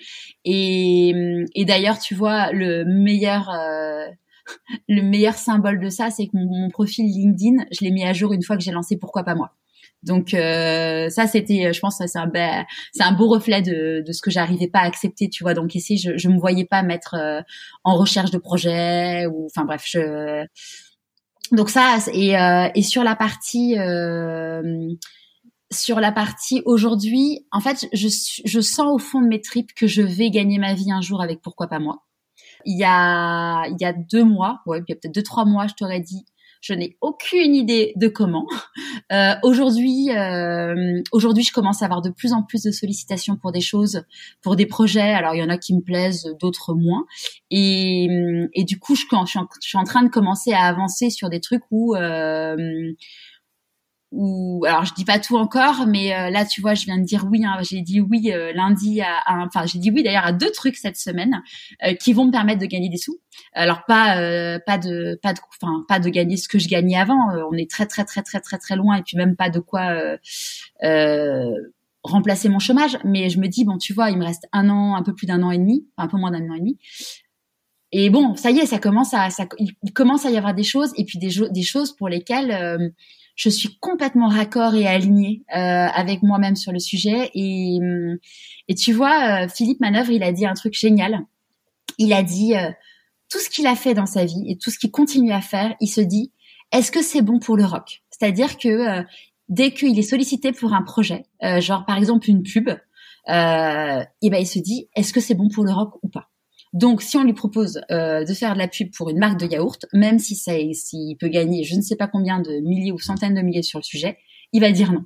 Et, et d'ailleurs, tu vois, le meilleur euh, le meilleur symbole de ça, c'est que mon, mon, profil LinkedIn, je l'ai mis à jour une fois que j'ai lancé Pourquoi pas moi. Donc euh, ça c'était, je pense, c'est un ben, c'est un beau reflet de, de ce que j'arrivais pas à accepter, tu vois. Donc ici, je je me voyais pas mettre euh, en recherche de projet ou, enfin bref, je donc ça et euh, et sur la partie euh, sur la partie aujourd'hui, en fait, je je sens au fond de mes tripes que je vais gagner ma vie un jour avec pourquoi pas moi. Il y a il y a deux mois, ouais, il y a peut-être deux trois mois, je t'aurais dit je n'ai aucune idée de comment. Euh, aujourd'hui, euh, aujourd'hui, je commence à avoir de plus en plus de sollicitations pour des choses, pour des projets. Alors, il y en a qui me plaisent, d'autres moins. Et, du coup, je, je, suis en, train de commencer à avancer sur des trucs où euh, ou alors je dis pas tout encore, mais euh, là tu vois, je viens de dire oui. Hein, j'ai dit oui euh, lundi à, enfin j'ai dit oui d'ailleurs à deux trucs cette semaine euh, qui vont me permettre de gagner des sous. Alors pas pas de pas de enfin pas de gagner ce que je gagnais avant. on est très très très très très très loin et puis même pas de quoi remplacer mon chômage. Mais je me dis bon tu vois, il me reste un an, un peu plus d'un an et demi, un peu moins d'un an et demi. Et bon, ça y est, ça commence à, ça, il commence à y avoir des choses et puis des, des choses pour lesquelles je suis complètement raccord et alignée euh, avec moi-même sur le sujet. Et, et tu vois, euh, Philippe Manœuvre, il a dit un truc génial. Il a dit euh, tout ce qu'il a fait dans sa vie et tout ce qu'il continue à faire, il se dit est-ce que c'est bon pour le rock? C'est-à-dire que dès qu'il est sollicité pour un projet, genre par exemple une pub, euh, et ben il se dit est-ce que c'est bon pour le rock ou pas? Donc, si on lui propose euh, de faire de la pub pour une marque de yaourt, même si ça, s'il peut gagner je ne sais pas combien de milliers ou centaines de milliers sur le sujet, il va dire non.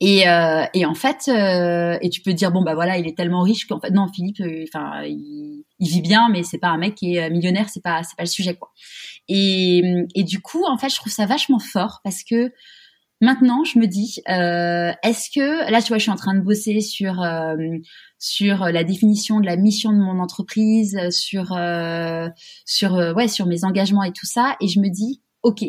Et, euh, et en fait, euh, et tu peux dire bon bah voilà, il est tellement riche qu'en fait non, Philippe, euh, enfin il, il, vit bien, mais c'est pas un mec qui est millionnaire, c'est pas c'est pas le sujet quoi. Et, et du coup, en fait, je trouve ça vachement fort parce que Maintenant, je me dis, euh, est-ce que là, tu vois, je suis en train de bosser sur euh, sur la définition de la mission de mon entreprise, sur euh, sur euh, ouais, sur mes engagements et tout ça, et je me dis, ok,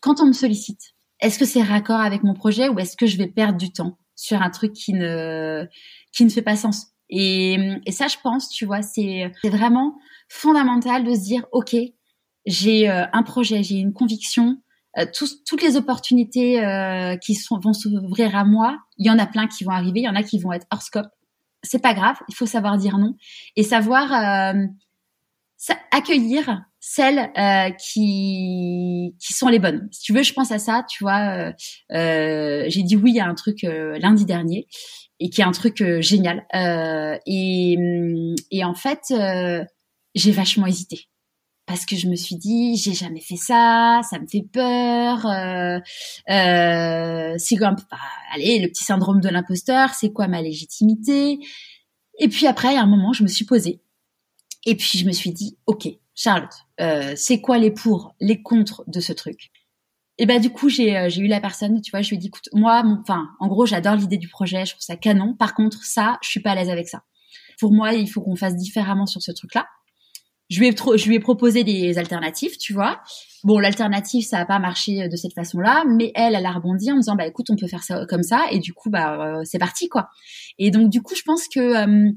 quand on me sollicite, est-ce que c'est raccord avec mon projet ou est-ce que je vais perdre du temps sur un truc qui ne qui ne fait pas sens? Et, et ça, je pense, tu vois, c'est vraiment fondamental de se dire, ok, j'ai un projet, j'ai une conviction euh, toutes les opportunités euh, qui sont, vont s'ouvrir à moi, il y en a plein qui vont arriver, il y en a qui vont être hors scope. C'est pas grave, il faut savoir dire non et savoir euh, accueillir celles qui qui sont les bonnes. Si tu veux, je pense à ça. Tu vois, j'ai dit oui à un truc lundi dernier et qui est un truc génial. et et en fait, j'ai vachement hésité parce que je me suis dit j'ai jamais fait ça, ça me fait peur. Euh, euh, c'est comme bah, allez le petit syndrome de l'imposteur, c'est quoi ma légitimité? Et puis après, à un moment, je me suis posée. Et puis je me suis dit, ok, Charlotte, euh, c'est quoi les pour, les contre de ce truc? Et ben du coup, j'ai euh, j'ai eu la personne, tu vois, je lui ai dit, écoute, moi, enfin, en gros, j'adore l'idée du projet, je trouve ça canon. Par contre, ça, je suis pas à l'aise avec ça. Pour moi, il faut qu'on fasse différemment sur ce truc-là. Je lui ai proposé des alternatives, tu vois. Bon, l'alternative, ça a pas marché de cette façon-là, mais elle, elle a rebondi en me disant, bah écoute, on peut faire ça comme ça, et du coup, bah euh, c'est parti, quoi. Et donc, du coup, je pense que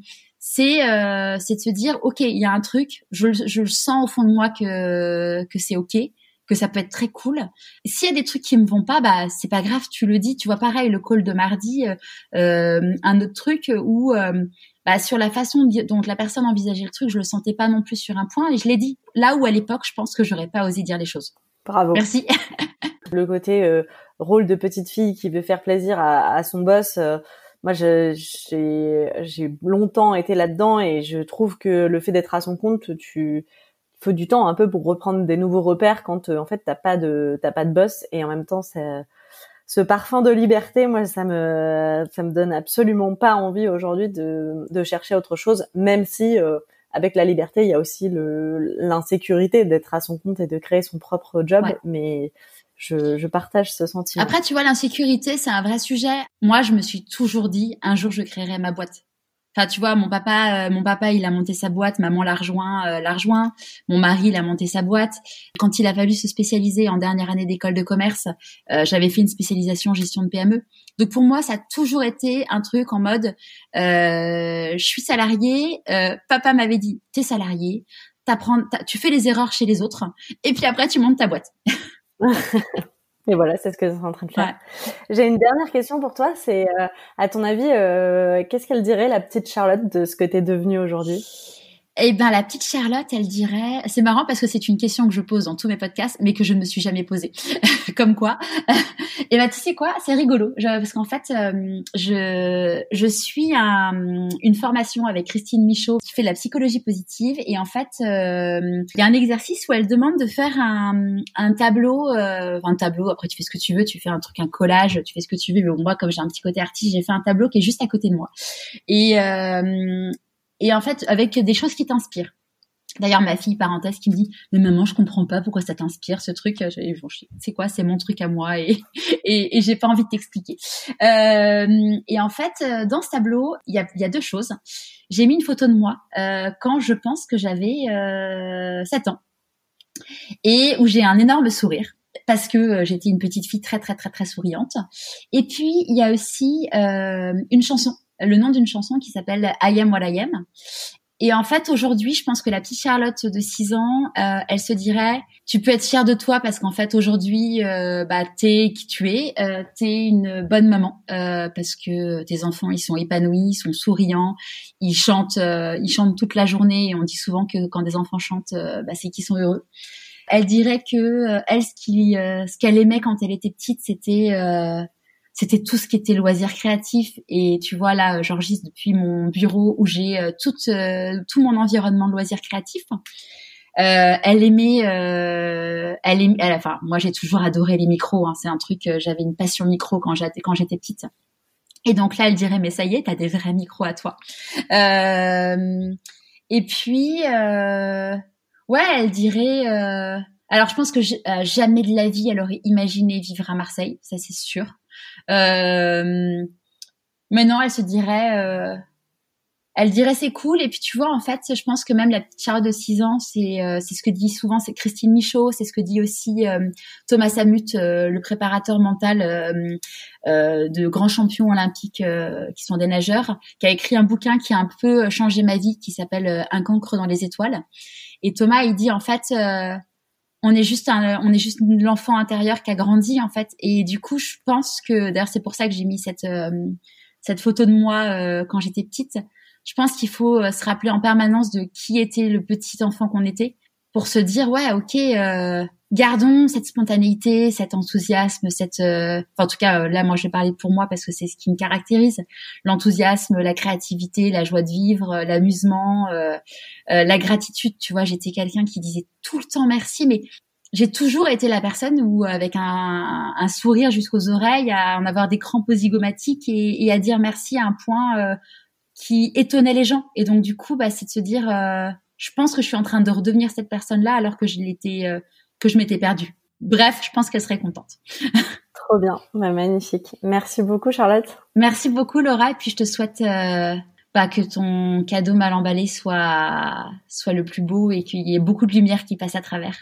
c'est euh, c'est de se dire ok il y a un truc je, je le sens au fond de moi que que c'est ok que ça peut être très cool s'il y a des trucs qui me vont pas bah c'est pas grave tu le dis tu vois pareil le call de mardi euh, euh un autre truc où euh, bah, sur la façon dont la personne envisageait le truc je le sentais pas non plus sur un point et je l'ai dit. Là où à l'époque je pense que j'aurais pas osé dire les choses. Bravo. Merci. Le côté euh, rôle de petite fille qui veut faire plaisir à, à son boss moi j'ai longtemps été là-dedans et je trouve que le fait d'être à son compte tu faut du temps un peu pour reprendre des nouveaux repères quand euh, en fait t'as pas de t'as pas de boss et en même temps c'est ce parfum de liberté moi ça me ça me donne absolument pas envie aujourd'hui de de chercher autre chose même si euh, avec la liberté il y a aussi le l'insécurité d'être à son compte et de créer son propre job mais je, je, partage ce sentiment. Après, tu vois, l'insécurité, c'est un vrai sujet. Moi, je me suis toujours dit, un jour, je créerai ma boîte. Enfin, tu vois, mon papa, euh, mon papa, il a monté sa boîte, maman l'a rejoint, euh, l'a rejoint. Mon mari, il a monté sa boîte. Quand il a fallu se spécialiser en dernière année d'école de commerce, euh, j'avais fait une spécialisation gestion de PME. Donc pour moi, ça a toujours été un truc en mode, je suis salarié. papa m'avait dit, t'es salarié, t'apprends, tu fais les erreurs chez les autres, et puis après tu montes ta boîte. Et voilà, c'est ce que je suis en train de faire. J'ai une dernière question pour toi. C'est, euh, à ton avis, euh, qu'est-ce qu'elle dirait la petite Charlotte de ce que tu es devenue aujourd'hui? Eh ben, la petite Charlotte, elle dirait, c'est marrant parce que c'est une question que je pose dans tous mes podcasts, mais que je ne me suis jamais posée. Comme quoi. Et ben, tu sais quoi, c'est rigolo, parce qu'en fait, euh, je je suis un, une formation avec Christine Michaud qui fait de la psychologie positive, et en fait, euh, il y a un exercice où elle demande de faire un, un tableau, euh, un tableau. Après, tu fais ce que tu veux, tu fais un truc, un collage, tu fais ce que tu veux. Mais moi, comme j'ai un petit côté artiste, j'ai fait un tableau qui est juste à côté de moi. Et et en fait avec des choses qui t'inspirent. D'ailleurs, ma fille, parenthèse, qui me dit, mais maman, je comprends pas pourquoi ça t'inspire, ce truc. C'est quoi? C'est mon truc à moi et, et, et j'ai pas envie de t'expliquer. Euh, et en fait, euh, dans ce tableau, il y a, deux choses. J'ai mis une photo de moi euh, quand je pense que j'avais euh, 7 ans et où j'ai un énorme sourire parce que j'étais une petite fille très, très, très, très souriante. Et puis, il y a aussi une chanson le nom d'une chanson qui s'appelle I Am What I Am. Et en fait, aujourd'hui, je pense que la petite Charlotte de 6 ans, euh, elle se dirait, tu peux être fière de toi parce qu'en fait, aujourd'hui, euh, bah, t'es qui tu es, euh, t'es une bonne maman euh, parce que tes enfants, ils sont épanouis, ils sont souriants, ils chantent, euh, ils chantent toute la journée. Et on dit souvent que quand des enfants chantent, bah, c'est qu'ils sont heureux. Elle dirait que elle, ce qu'elle aimait quand elle était petite, c'était c'était tout ce qui était loisirs créatifs. Et tu vois là, j'enregistre depuis mon bureau où j'ai euh, tout euh, tout mon environnement de loisirs créatifs. Euh, elle aimait, euh, elle aimait, enfin moi j'ai toujours adoré les micros. Hein, c'est un truc, j'avais une passion micro quand j'étais quand j'étais petite. Et donc là, elle dirait mais ça y est, t'as des vrais micros à toi. et puis ouais, elle dirait. alors je pense que jamais de la vie elle aurait imaginé vivre à Marseille, ça c'est sûr. Euh, maintenant, elle se dirait, euh, elle dirait c'est cool. Et puis tu vois, en fait, je pense que même la petite Charlotte de 6 ans, c'est euh, c'est ce que dit souvent, c'est Christine Michaud, c'est ce que dit aussi euh, Thomas Samut, le préparateur mental de grands champions olympiques qui sont des nageurs, qui a écrit un bouquin qui a un peu changé ma vie, qui s'appelle Un cancre dans les étoiles. Et Thomas, il dit en fait on est juste un, on est juste l'enfant intérieur qui a grandi en fait. Et du coup je pense que d'ailleurs c'est pour ça que j'ai mis cette euh, cette photo de moi euh, quand j'étais petite. Je pense qu'il faut euh, se rappeler en permanence de qui était le petit enfant qu'on était pour se dire ouais ok gardons cette spontanéité cet enthousiasme cette enfin, en tout cas là moi je vais parler pour moi parce que c'est ce qui me caractérise l'enthousiasme la créativité la joie de vivre l'amusement la gratitude tu vois j'étais quelqu'un qui disait tout le temps merci, mais j'ai toujours été la personne où, avec un, un sourire jusqu'aux oreilles, à en avoir des crampes zygomatiques et, et, à dire merci à un point euh, qui étonnait les gens. Et donc du coup, bah, c'est de se dire, euh, je pense que je suis en train de redevenir cette personne-là alors que je l'étais, euh, que je m'étais perdue. Bref, je pense qu'elle serait contente. Trop bien, bah, magnifique. Merci beaucoup Charlotte. Merci beaucoup Laura, et puis je te souhaite euh, bah, que ton cadeau mal emballé soit soit le plus beau et qu'il y ait beaucoup de lumière qui passe à travers.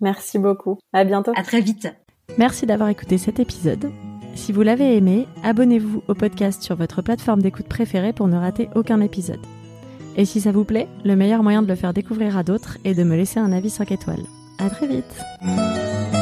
Merci beaucoup. À bientôt. À très vite. Merci d'avoir écouté cet épisode. Si vous l'avez aimé, abonnez-vous au podcast sur votre plateforme d'écoute préférée pour ne rater aucun épisode. Et si ça vous plaît, le meilleur moyen de le faire découvrir à d'autres est de me laisser un avis 5 étoiles. À très vite!